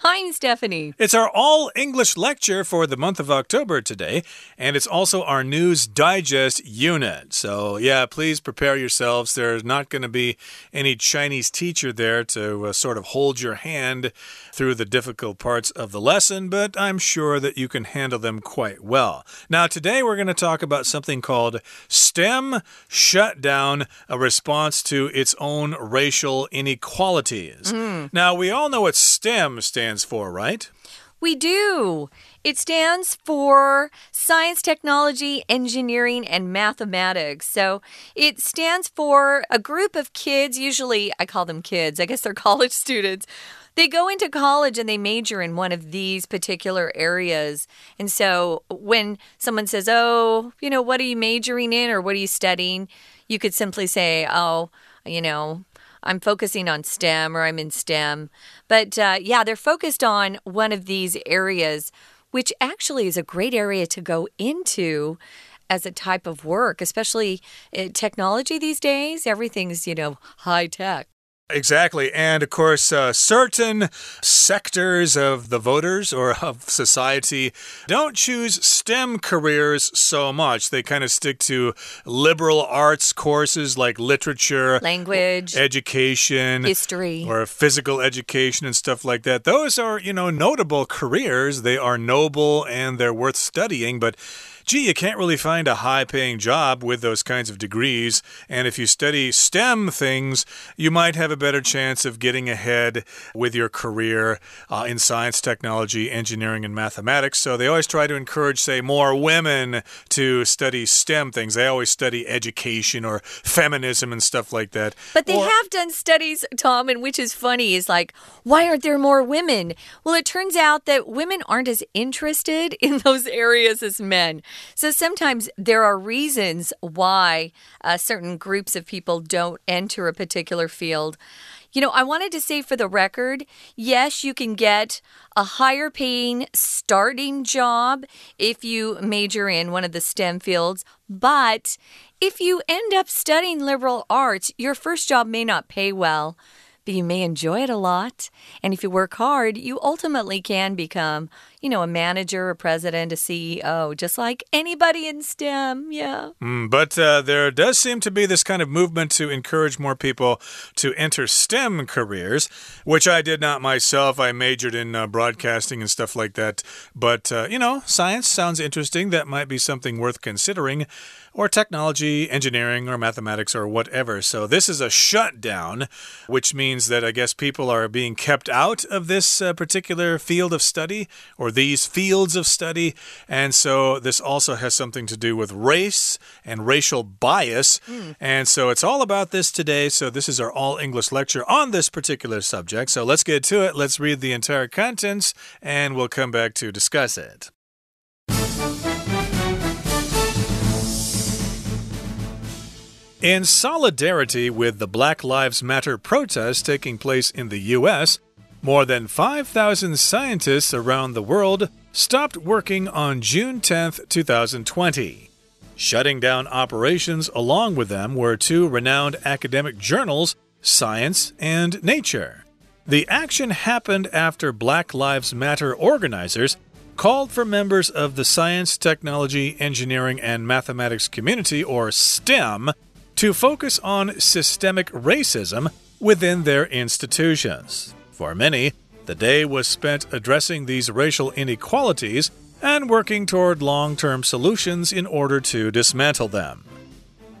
Hi, Stephanie. It's our all English lecture for the month of October today, and it's also our News Digest unit. So, yeah, please prepare yourselves. There's not going to be any Chinese teacher there to uh, sort of hold your hand through the difficult parts of the lesson, but I'm sure that you can handle them quite well. Now, today we're going to talk about something called STEM shutdown, a response to its own racial inequalities. Mm. Now, we all know what STEM stands stands for, right? We do. It stands for Science, Technology, Engineering, and Mathematics. So it stands for a group of kids, usually I call them kids, I guess they're college students. They go into college and they major in one of these particular areas. And so when someone says, Oh, you know, what are you majoring in or what are you studying? You could simply say, Oh, you know, I'm focusing on STEM or I'm in STEM. But uh, yeah, they're focused on one of these areas, which actually is a great area to go into as a type of work, especially uh, technology these days. Everything's, you know, high tech. Exactly. And of course, uh, certain sectors of the voters or of society don't choose STEM careers so much. They kind of stick to liberal arts courses like literature, language, education, history, or physical education and stuff like that. Those are, you know, notable careers. They are noble and they're worth studying, but gee, you can't really find a high paying job with those kinds of degrees. And if you study STEM things, you might have a better chance of getting ahead with your career uh, in science, technology, engineering, and mathematics. So they always try to encourage, say, more women to study STEM things. They always study education or feminism and stuff like that. But they or have done studies, Tom, and which is funny is like, why aren't there more women? Well, it turns out that women aren't as interested in those areas as men. So sometimes there are reasons why uh, certain groups of people don't enter a particular field. You know, I wanted to say for the record yes, you can get a higher paying starting job if you major in one of the STEM fields, but if you end up studying liberal arts, your first job may not pay well but you may enjoy it a lot. And if you work hard, you ultimately can become, you know, a manager, a president, a CEO, just like anybody in STEM. Yeah. Mm, but uh, there does seem to be this kind of movement to encourage more people to enter STEM careers, which I did not myself. I majored in uh, broadcasting and stuff like that. But, uh, you know, science sounds interesting. That might be something worth considering or technology, engineering, or mathematics, or whatever. So this is a shutdown, which means that I guess people are being kept out of this uh, particular field of study or these fields of study. And so this also has something to do with race and racial bias. Mm. And so it's all about this today. So this is our all English lecture on this particular subject. So let's get to it. Let's read the entire contents and we'll come back to discuss it. In solidarity with the Black Lives Matter protests taking place in the U.S., more than 5,000 scientists around the world stopped working on June 10, 2020. Shutting down operations along with them were two renowned academic journals, Science and Nature. The action happened after Black Lives Matter organizers called for members of the science, technology, engineering, and mathematics community, or STEM, to focus on systemic racism within their institutions. For many, the day was spent addressing these racial inequalities and working toward long term solutions in order to dismantle them.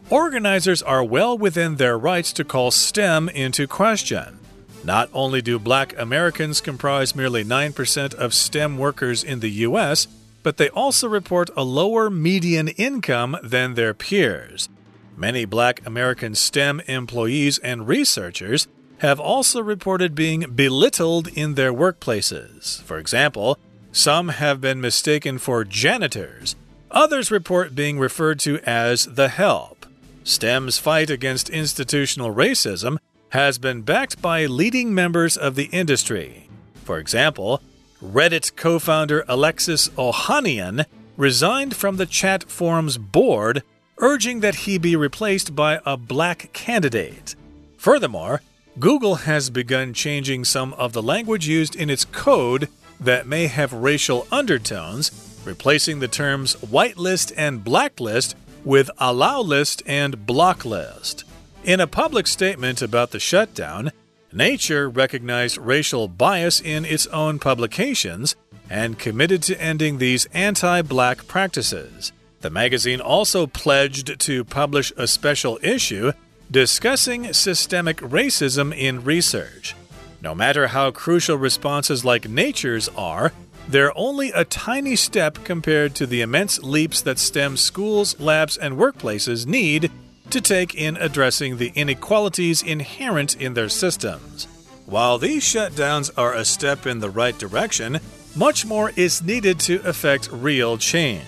Organizers are well within their rights to call STEM into question. Not only do black Americans comprise merely 9% of STEM workers in the U.S., but they also report a lower median income than their peers. Many black American STEM employees and researchers have also reported being belittled in their workplaces. For example, some have been mistaken for janitors. Others report being referred to as the help. STEM's fight against institutional racism has been backed by leading members of the industry. For example, Reddit co founder Alexis Ohanian resigned from the chat forum's board urging that he be replaced by a black candidate. Furthermore, Google has begun changing some of the language used in its code that may have racial undertones, replacing the terms whitelist and blacklist with allow list and block list. In a public statement about the shutdown, Nature recognized racial bias in its own publications and committed to ending these anti black practices. The magazine also pledged to publish a special issue discussing systemic racism in research. No matter how crucial responses like Nature's are, they're only a tiny step compared to the immense leaps that STEM schools, labs, and workplaces need to take in addressing the inequalities inherent in their systems. While these shutdowns are a step in the right direction, much more is needed to effect real change.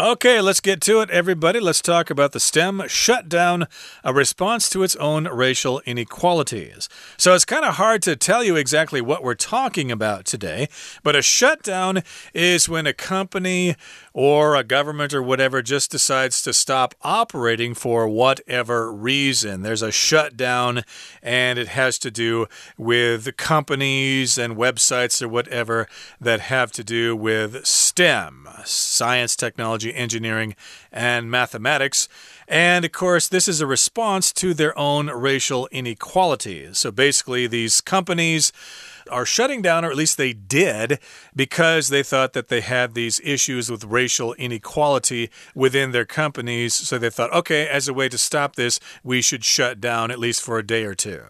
Okay, let's get to it, everybody. Let's talk about the STEM shutdown, a response to its own racial inequalities. So it's kind of hard to tell you exactly what we're talking about today, but a shutdown is when a company or a government or whatever just decides to stop operating for whatever reason. There's a shutdown, and it has to do with companies and websites or whatever that have to do with STEM science, technology, engineering, and mathematics. And of course, this is a response to their own racial inequalities. So basically, these companies are shutting down, or at least they did, because they thought that they had these issues with racial inequality within their companies. So they thought, okay, as a way to stop this, we should shut down at least for a day or two.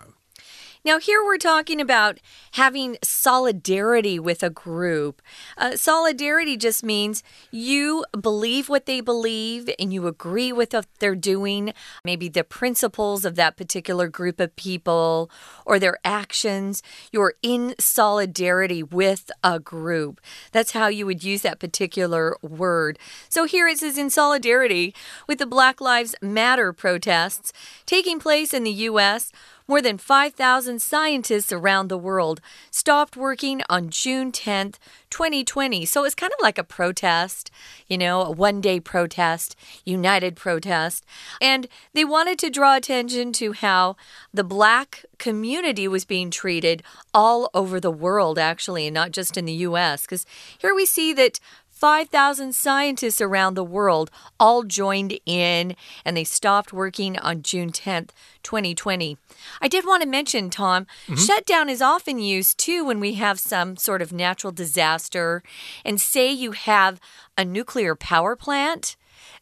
Now, here we're talking about having solidarity with a group. Uh, solidarity just means you believe what they believe and you agree with what they're doing, maybe the principles of that particular group of people or their actions. You're in solidarity with a group. That's how you would use that particular word. So here it says in solidarity with the Black Lives Matter protests taking place in the U.S. More than 5,000 scientists around the world stopped working on June 10th, 2020. So it's kind of like a protest, you know, a one day protest, united protest. And they wanted to draw attention to how the black community was being treated all over the world, actually, and not just in the US. Because here we see that 5,000 scientists around the world all joined in and they stopped working on June 10th, 2020. I did want to mention, Tom, mm -hmm. shutdown is often used too when we have some sort of natural disaster. And say you have a nuclear power plant,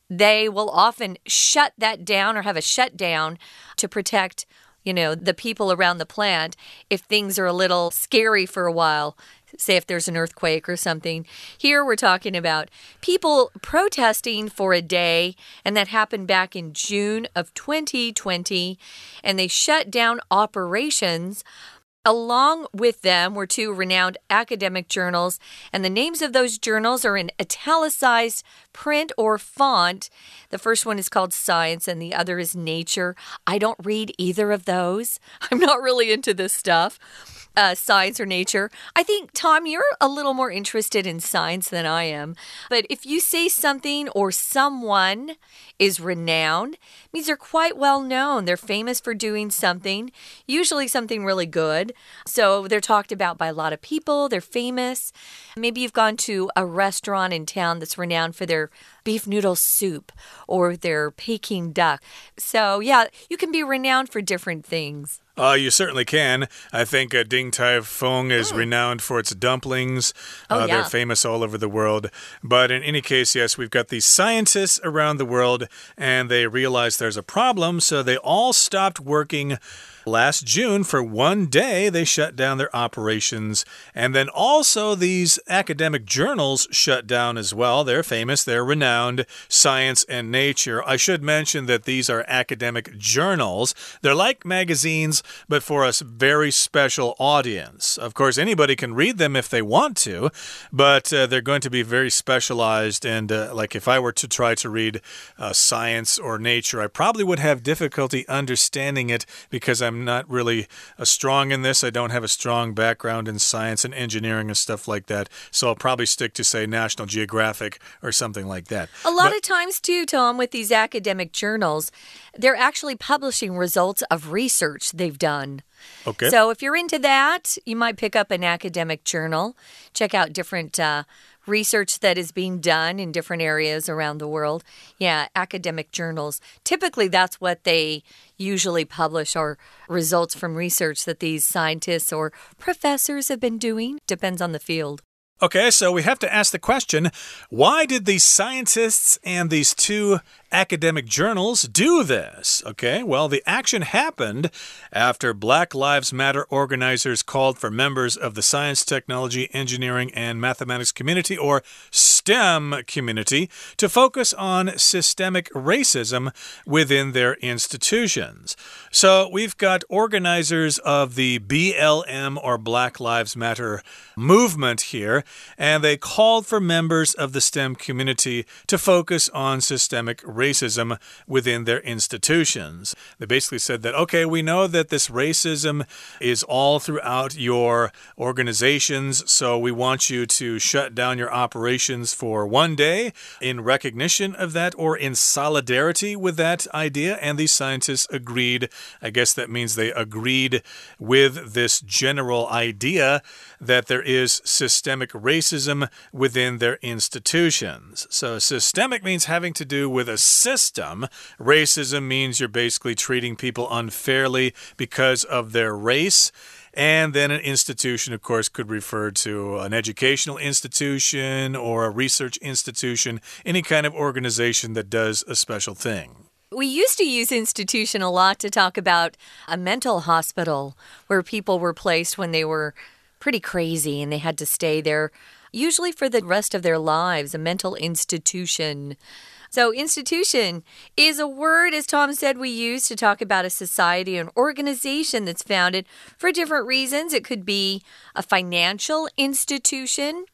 they will often shut that down or have a shutdown to protect you know, the people around the plant if things are a little scary for a while say if there's an earthquake or something. Here we're talking about people protesting for a day, and that happened back in June of 2020, and they shut down operations. Along with them were two renowned academic journals, and the names of those journals are in italicized print or font. The first one is called Science, and the other is Nature. I don't read either of those. I'm not really into this stuff uh, science or nature. I think, Tom, you're a little more interested in science than I am. But if you say something or someone is renowned, means they're quite well known. They're famous for doing something, usually something really good. So they're talked about by a lot of people. They're famous. Maybe you've gone to a restaurant in town that's renowned for their beef noodle soup or their Peking duck. So, yeah, you can be renowned for different things. Uh, you certainly can. I think uh, Din Tai Fung is oh. renowned for its dumplings. Oh, uh, yeah. They're famous all over the world. But in any case, yes, we've got these scientists around the world, and they realize there's a problem, so they all stopped working Last June, for one day, they shut down their operations. And then also, these academic journals shut down as well. They're famous, they're renowned, Science and Nature. I should mention that these are academic journals. They're like magazines, but for a very special audience. Of course, anybody can read them if they want to, but uh, they're going to be very specialized. And uh, like if I were to try to read uh, Science or Nature, I probably would have difficulty understanding it because I'm I'm not really uh, strong in this. I don't have a strong background in science and engineering and stuff like that. So I'll probably stick to, say, National Geographic or something like that. A lot but, of times, too, Tom, with these academic journals, they're actually publishing results of research they've done. Okay. So if you're into that, you might pick up an academic journal, check out different uh, research that is being done in different areas around the world. Yeah, academic journals. Typically, that's what they usually publish are results from research that these scientists or professors have been doing. Depends on the field. Okay, so we have to ask the question why did these scientists and these two academic journals do this? Okay, well, the action happened after Black Lives Matter organizers called for members of the science, technology, engineering, and mathematics community, or STEM community, to focus on systemic racism within their institutions. So we've got organizers of the BLM or Black Lives Matter movement here, and they called for members of the STEM community to focus on systemic racism within their institutions. They basically said that, okay, we know that this racism is all throughout your organizations, so we want you to shut down your operations for one day in recognition of that or in solidarity with that idea. And these scientists agreed. I guess that means they agreed with this general idea that there is systemic racism within their institutions. So, systemic means having to do with a system. Racism means you're basically treating people unfairly because of their race. And then an institution, of course, could refer to an educational institution or a research institution, any kind of organization that does a special thing. We used to use institution a lot to talk about a mental hospital where people were placed when they were pretty crazy and they had to stay there, usually for the rest of their lives, a mental institution. So, institution is a word, as Tom said, we use to talk about a society, an organization that's founded for different reasons. It could be a financial institution.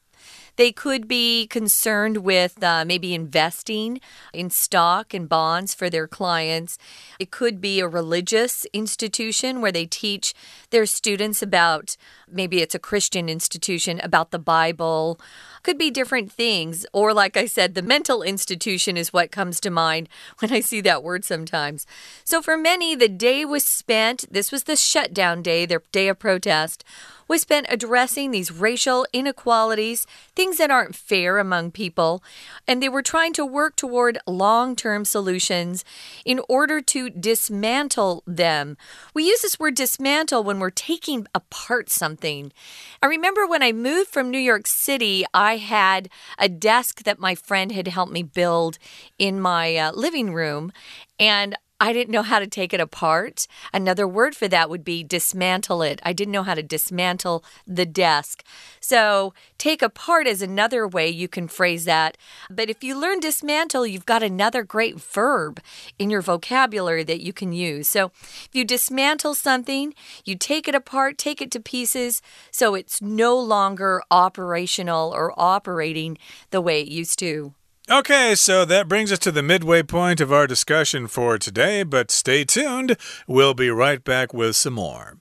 They could be concerned with uh, maybe investing in stock and bonds for their clients. It could be a religious institution where they teach their students about maybe it's a Christian institution about the Bible could be different things. Or, like I said, the mental institution is what comes to mind when I see that word sometimes. So, for many, the day was spent, this was the shutdown day, their day of protest, was spent addressing these racial inequalities, things that aren't fair among people, and they were trying to work toward long term solutions in order to dismantle them. We use this word dismantle when we're taking apart something. I remember when I moved from New York City, I had a desk that my friend had helped me build in my uh, living room. And I didn't know how to take it apart. Another word for that would be dismantle it. I didn't know how to dismantle the desk. So, take apart is another way you can phrase that. But if you learn dismantle, you've got another great verb in your vocabulary that you can use. So, if you dismantle something, you take it apart, take it to pieces, so it's no longer operational or operating the way it used to. Okay, so that brings us to the midway point of our discussion for today, but stay tuned. We'll be right back with some more.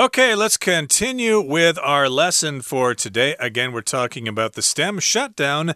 Okay, let's continue with our lesson for today. Again, we're talking about the STEM shutdown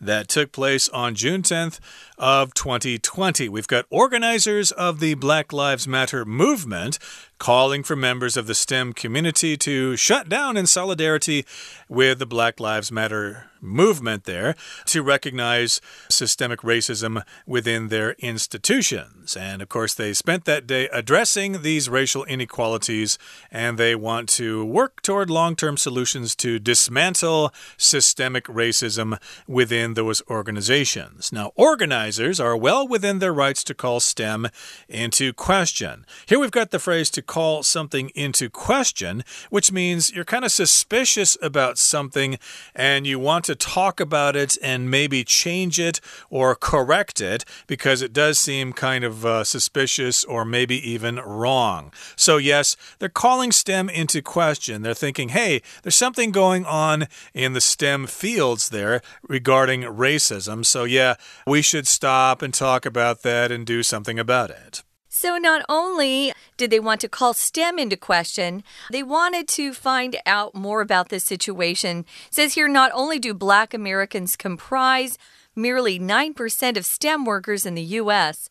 that took place on June 10th of 2020. We've got organizers of the Black Lives Matter movement calling for members of the STEM community to shut down in solidarity with the Black Lives Matter movement there to recognize systemic racism within their institutions. And of course, they spent that day addressing these racial inequalities and they want to work toward long term solutions to dismantle systemic racism within those organizations. Now, organizers are well within their rights to call STEM into question. Here we've got the phrase to call something into question, which means you're kind of suspicious about something and you want to talk about it and maybe change it or correct it because it does seem kind of uh, suspicious or maybe even wrong. So, yes, they're calling STEM into question. They're thinking, hey, there's something going on in the STEM fields there regarding racism. So, yeah, we should stop and talk about that and do something about it. So, not only did they want to call STEM into question, they wanted to find out more about this situation. It says here not only do black Americans comprise merely 9% of STEM workers in the U.S.,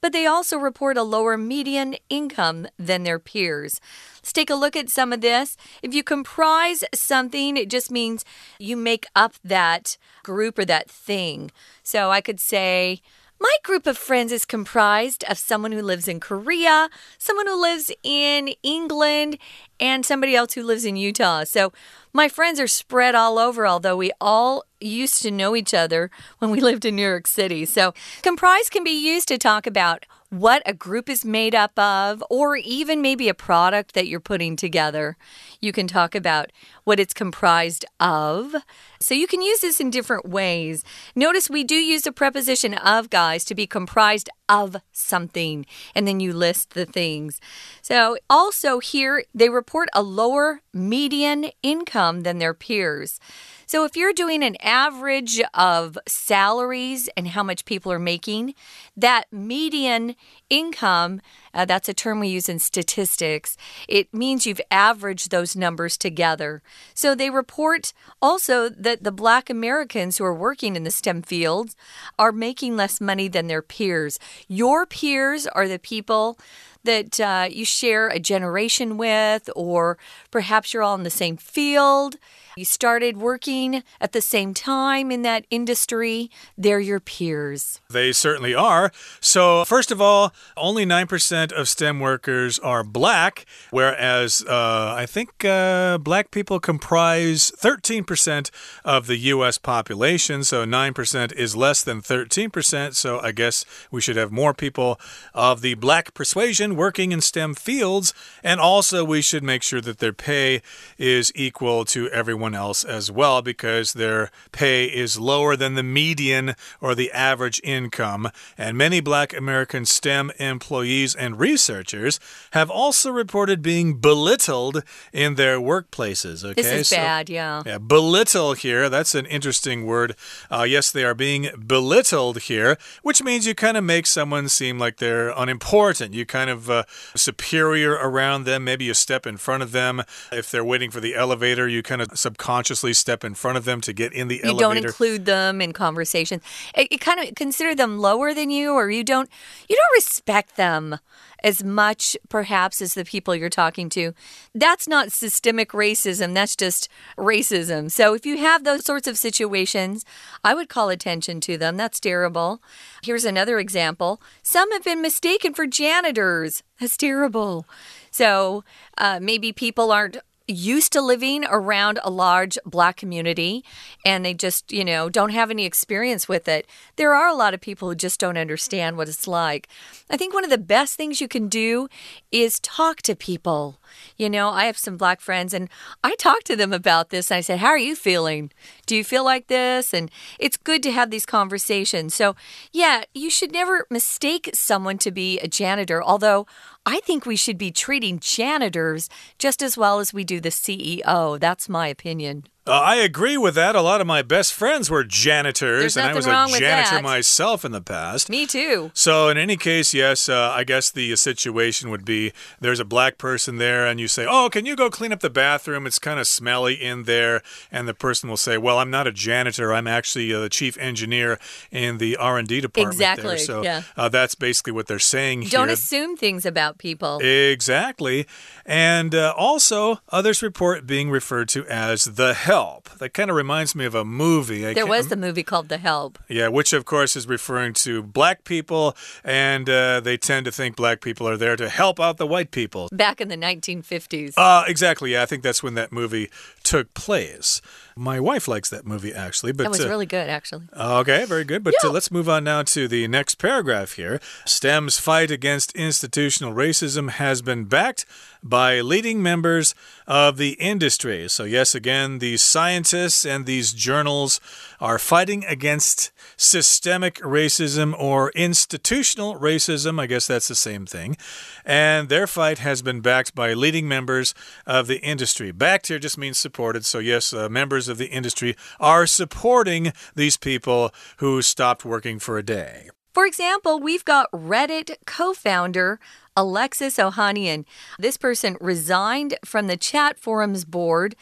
but they also report a lower median income than their peers. Let's take a look at some of this. If you comprise something, it just means you make up that group or that thing. So I could say, my group of friends is comprised of someone who lives in Korea, someone who lives in England, and somebody else who lives in Utah. So my friends are spread all over, although we all used to know each other when we lived in New York City. So comprise can be used to talk about what a group is made up of, or even maybe a product that you're putting together. You can talk about what it's comprised of. So you can use this in different ways. Notice we do use the preposition of, guys, to be comprised of something, and then you list the things. So also here, they report a lower median income than their peers. So, if you're doing an average of salaries and how much people are making, that median income, uh, that's a term we use in statistics, it means you've averaged those numbers together. So, they report also that the black Americans who are working in the STEM fields are making less money than their peers. Your peers are the people that uh, you share a generation with, or perhaps you're all in the same field. You started working at the same time in that industry. They're your peers. They certainly are. So, first of all, only 9% of STEM workers are black, whereas uh, I think uh, black people comprise 13% of the U.S. population. So, 9% is less than 13%. So, I guess we should have more people of the black persuasion working in STEM fields. And also, we should make sure that their pay is equal to everyone everyone else as well because their pay is lower than the median or the average income. And many black American STEM employees and researchers have also reported being belittled in their workplaces. Okay, this is so, bad, yeah. Yeah, belittle here. That's an interesting word. Uh, yes, they are being belittled here, which means you kind of make someone seem like they're unimportant. You kind of uh, superior around them. Maybe you step in front of them. If they're waiting for the elevator, you kind of subconsciously step in front of them to get in the you elevator. You don't include them in conversation. You kind of consider them lower than you, or you don't you don't respect them as much, perhaps, as the people you're talking to. That's not systemic racism. That's just racism. So if you have those sorts of situations, I would call attention to them. That's terrible. Here's another example. Some have been mistaken for janitors. That's terrible. So uh, maybe people aren't used to living around a large black community and they just, you know, don't have any experience with it. There are a lot of people who just don't understand what it's like. I think one of the best things you can do is talk to people. You know, I have some black friends and I talk to them about this and I said, How are you feeling? Do you feel like this? And it's good to have these conversations. So, yeah, you should never mistake someone to be a janitor, although I think we should be treating janitors just as well as we do the CEO. That's my opinion. Uh, I agree with that. A lot of my best friends were janitors, and I was a janitor myself in the past. Me too. So, in any case, yes, uh, I guess the situation would be there's a black person there, and you say, "Oh, can you go clean up the bathroom? It's kind of smelly in there." And the person will say, "Well, I'm not a janitor. I'm actually uh, the chief engineer in the R and D department." Exactly. There. So yeah. Uh, that's basically what they're saying here. Don't here. assume things about people. Exactly, and uh, also others report being referred to as the help. That kind of reminds me of a movie. I there was a movie called The Help. Yeah, which of course is referring to black people, and uh, they tend to think black people are there to help out the white people. Back in the 1950s. Uh, exactly. Yeah, I think that's when that movie took place. My wife likes that movie actually, but That was uh, really good, actually. Okay, very good. But Yeah. uh, let's move on now to the next paragraph here. STEM's fight against institutional racism has been backed by leading members of the industry. So, yes, again, these scientists and these journals are fighting against systemic racism or institutional racism. I guess that's the same thing. And their fight has been backed by leading members of the industry. Backed here just means supported. So, yes, uh, members of the industry are supporting these people who stopped working for a day. For example, we've got Reddit co founder Alexis Ohanian. This person resigned from the chat forums board,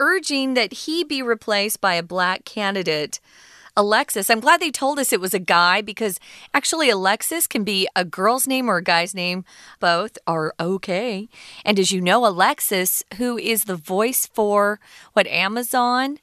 urging that he be replaced by a black candidate. Alexis, I'm glad they told us it was a guy because actually, Alexis can be a girl's name or a guy's name. Both are okay. And as you know, Alexis, who is the voice for what, Amazon?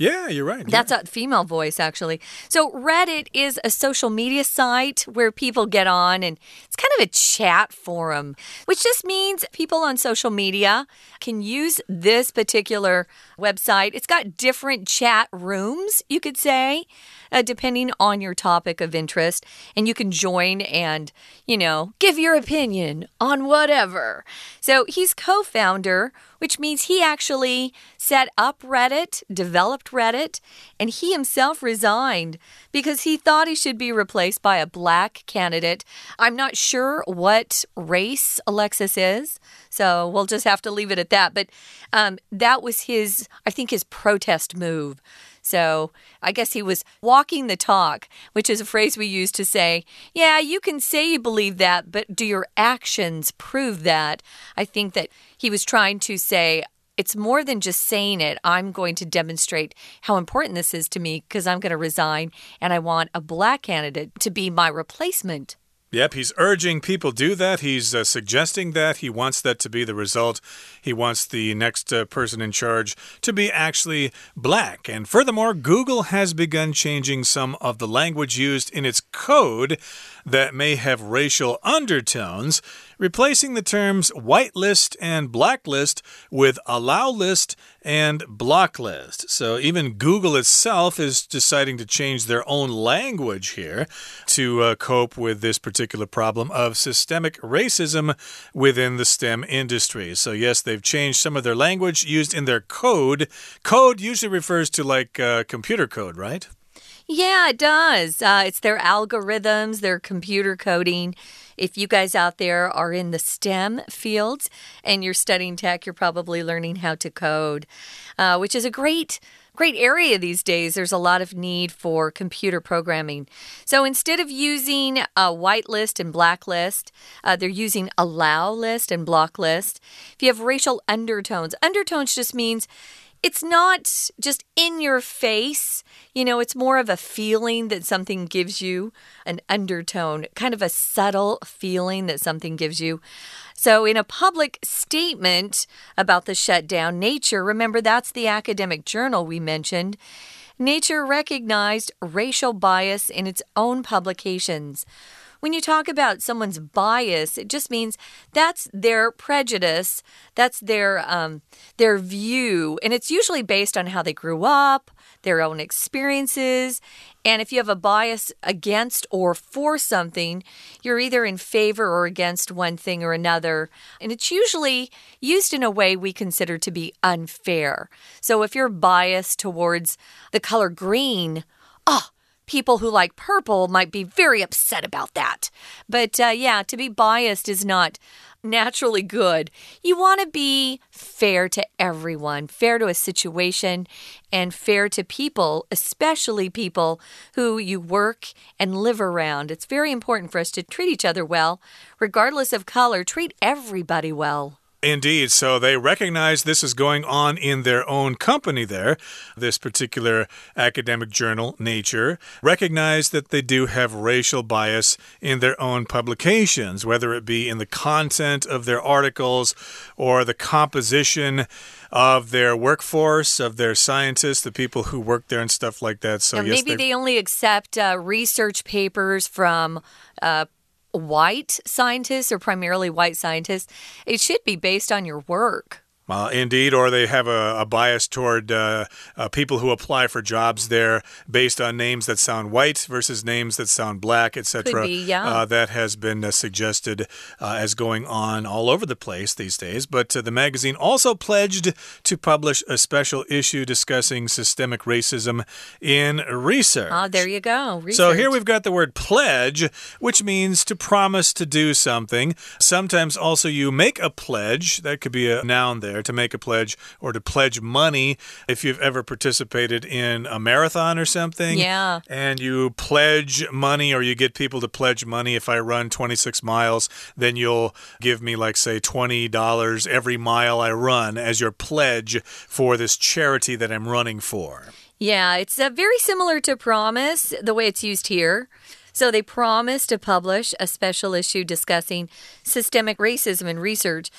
Yeah, you're right. That's a female voice, actually. So, Reddit is a social media site where people get on, and it's kind of a chat forum, which just means people on social media can use this particular website. It's got different chat rooms, you could say, uh, depending on your topic of interest. And you can join and, you know, give your opinion on whatever. So, he's co founder which means he actually set up Reddit, developed Reddit, and he himself resigned because he thought he should be replaced by a black candidate. I'm not sure what race Alexis is, so we'll just have to leave it at that. But um, that was his, I think, his protest move. So I guess he was walking the talk, which is a phrase we use to say, yeah, you can say you believe that, but do your actions prove that? I think that he was trying to say, it's more than just saying it. I'm going to demonstrate how important this is to me because I'm going to resign and I want a black candidate to be my replacement. Yep, he's urging people do that. He's uh, suggesting that. He wants that to be the result. He wants the next uh, person in charge to be actually black. And furthermore, Google has begun changing some of the language used in its code that may have racial undertones, replacing the terms whitelist and blacklist with allow list and block list. So even Google itself is deciding to change their own language here to uh, cope with this particular problem of systemic racism within the STEM industry. So, yes, they've changed some of their language used in their code. Code usually refers to like uh, computer code, right? Yeah, it does. Uh, it's their algorithms, their computer coding. If you guys out there are in the STEM fields and you're studying tech, you're probably learning how to code, uh, which is a great. Great area these days. There's a lot of need for computer programming. So instead of using a whitelist and blacklist, uh, they're using allow list and block list. If you have racial undertones, undertones just means it's not just in your face. You know, it's more of a feeling that something gives you, an undertone, kind of a subtle feeling that something gives you. So, in a public statement about the shutdown, Nature, remember that's the academic journal we mentioned, Nature recognized racial bias in its own publications. When you talk about someone's bias, it just means that's their prejudice, that's their um, their view, and it's usually based on how they grew up, their own experiences, and if you have a bias against or for something, you're either in favor or against one thing or another, and it's usually used in a way we consider to be unfair. So if you're biased towards the color green. Oh, people who like purple might be very upset about that. But uh, yeah, to be biased is not naturally good. You want to be fair to everyone, fair to a situation, and fair to people, especially people who you work and live around. It's very important for us to treat each other well, regardless of color, treat everybody well. Indeed. So they recognize this is going on in their own company there. This particular academic journal, Nature, recognize that they do have racial bias in their own publications, whether it be in the content of their articles or the composition of their workforce, of their scientists, the people who work there and stuff like that. So, And yes, maybe they- they only accept uh, research papers from uh, white scientists or primarily white scientists. It should be based on your work. Uh, indeed, or they have a, a bias toward uh, uh, people who apply for jobs there based on names that sound white versus names that sound black, etc. Yeah. Uh, that has been uh, suggested uh, as going on all over the place these days. But the magazine also pledged to publish a special issue discussing systemic racism in research. Ah, there you go. Research. So here we've got the word pledge, which means to promise to do something. Sometimes also you make a pledge. That could be a noun there to make a pledge or to pledge money if you've ever participated in a marathon or something. Yeah. And you pledge money or you get people to pledge money. If I run 26 miles, then you'll give me, like, say, $20 every mile I run as your pledge for this charity that I'm running for. Yeah, it's uh, very similar to promise, the way it's used here. So they promised to publish a special issue discussing systemic racism in research.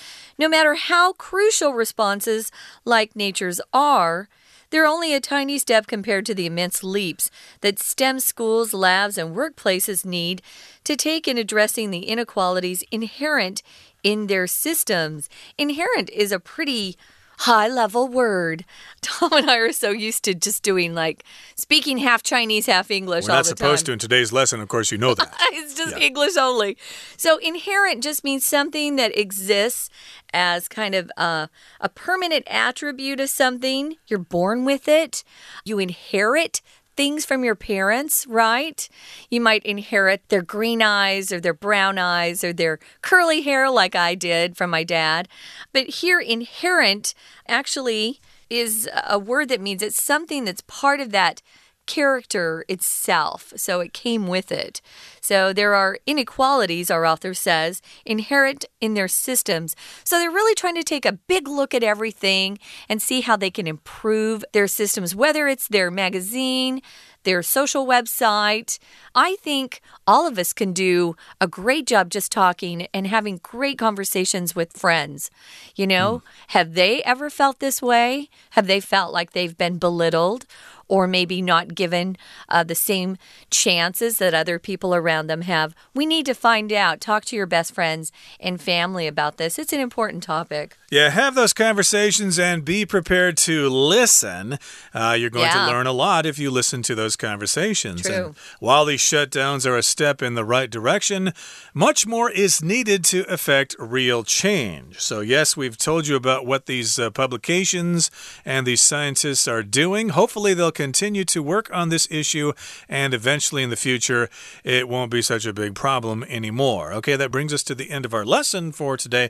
No matter how crucial responses like nature's are, they're only a tiny step compared to the immense leaps that STEM schools, labs, and workplaces need to take in addressing the inequalities inherent in their systems. Inherent is a pretty high level word. Tom and I are so used to just doing like speaking half Chinese, half English We're not supposed time. to in today's lesson, of course, you know that. it's just Yeah. English only. So inherent just means something that exists as kind of a, a permanent attribute of something. You're born with it. You inherit things from your parents, right? You might inherit their green eyes or their brown eyes or their curly hair, like I did from my dad. But here, inherent actually is a word that means it's something that's part of that character itself. So it came with it. So there are inequalities, our author says, inherent in their systems. So they're really trying to take a big look at everything and see how they can improve their systems, whether it's their magazine, their social website. I think all of us can do a great job just talking and having great conversations with friends. You know, hmm. have they ever felt this way? Have they felt like they've been belittled? Or maybe not given uh, the same chances that other people around them have. We need to find out. Talk to your best friends and family about this. It's an important topic. Yeah, have those conversations and be prepared to listen. Uh, you're going Yeah. to learn a lot if you listen to those conversations. True. And while these shutdowns are a step in the right direction, much more is needed to affect real change. So, yes, we've told you about what these uh, publications and these scientists are doing. Hopefully, they'll continue to work on this issue, and eventually in the future, it won't be such a big problem anymore. Okay, that brings us to the end of our lesson for today,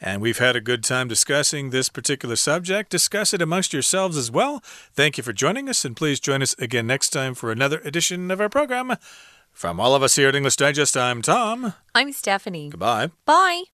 and we've had a good time discussing this particular subject. Discuss it amongst yourselves as well. Thank you for joining us, and please join us again next time for another edition of our program. From all of us here at English Digest, I'm Tom. I'm Stephanie. Goodbye. Bye.